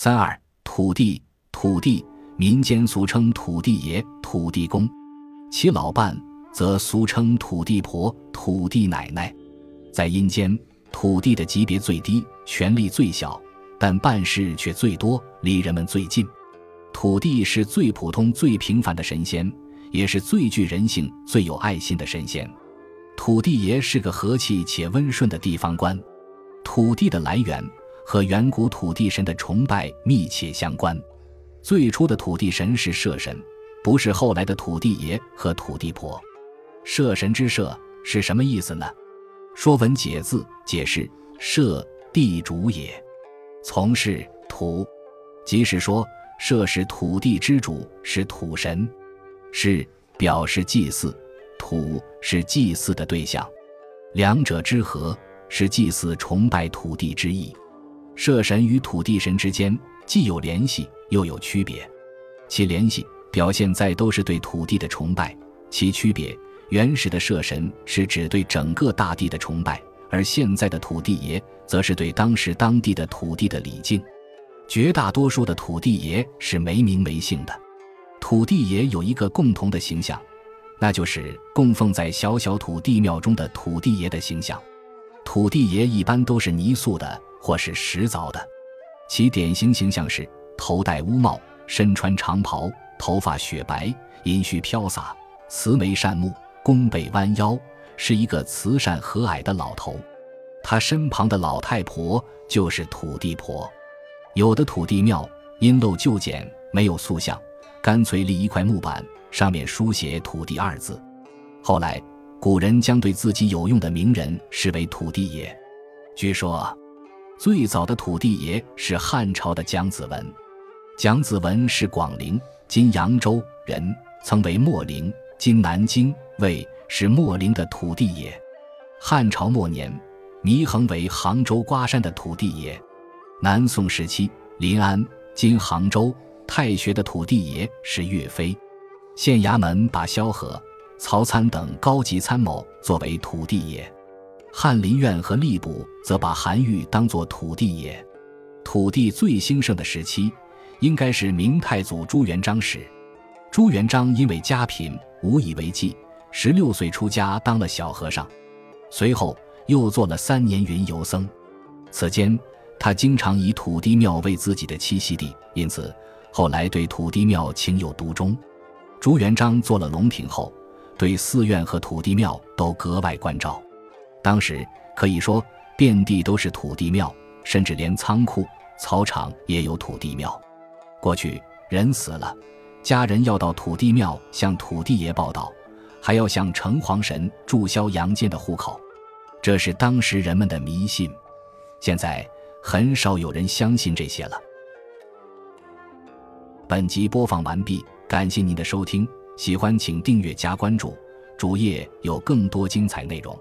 三二土地，土地民间俗称土地爷、土地公，其老伴则俗称土地婆、土地奶奶。在阴间，土地的级别最低，权力最小，但办事却最多，离人们最近。土地是最普通、最平凡的神仙，也是最具人性、最有爱心的神仙。土地爷是个和气且温顺的地方官。土地的来源。和远古土地神的崇拜密切相关。最初的土地神是社神，不是后来的土地爷和土地婆。社神之社是什么意思呢？《说文解字》解释：社，地主也。从事土，即是说社是土地之主，是土神。是表示祭祀，土是祭祀的对象。两者之和，是祭祀崇拜土地之意。社神与土地神之间既有联系，又有区别。其联系表现在都是对土地的崇拜；其区别，原始的社神是指对整个大地的崇拜，而现在的土地爷则是对当时当地的土地的礼敬。绝大多数的土地爷是没名没姓的。土地爷有一个共同的形象，那就是供奉在小小土地庙中的土地爷的形象。土地爷一般都是泥塑的。或是石凿的，其典型形象是头戴乌帽，身穿长袍，头发雪白，银须飘洒，慈眉善目，弓背弯腰，是一个慈善和蔼的老头。他身旁的老太婆就是土地婆。有的土地庙因陋就简，没有塑像，干脆立一块木板，上面书写“土地”二字。后来，古人将对自己有用的名人视为土地爷。据说。最早的土地爷是汉朝的蒋子文，蒋子文是广陵（今扬州）人，曾为秣陵（今南京）卫是秣陵的土地爷。汉朝末年，祢衡为杭州瓜山的土地爷。南宋时期，临安（今杭州）太学的土地爷是岳飞。县衙门把萧何、曹参等高级参谋作为土地爷。翰林院和吏部则把韩愈当作土地爷。土地最兴盛的时期，应该是明太祖朱元璋时。朱元璋因为家贫，无以为继，十六岁出家当了小和尚，随后又做了三年云游僧。此间，他经常以土地庙为自己的栖息地，因此后来对土地庙情有独钟。朱元璋做了龙庭后，对寺院和土地庙都格外关照。当时可以说遍地都是土地庙，甚至连仓库、草场也有土地庙。过去人死了，家人要到土地庙向土地爷报道，还要向城隍神注销阳间的户口，这是当时人们的迷信。现在很少有人相信这些了。本集播放完毕，感谢您的收听，喜欢请订阅加关注，主页有更多精彩内容。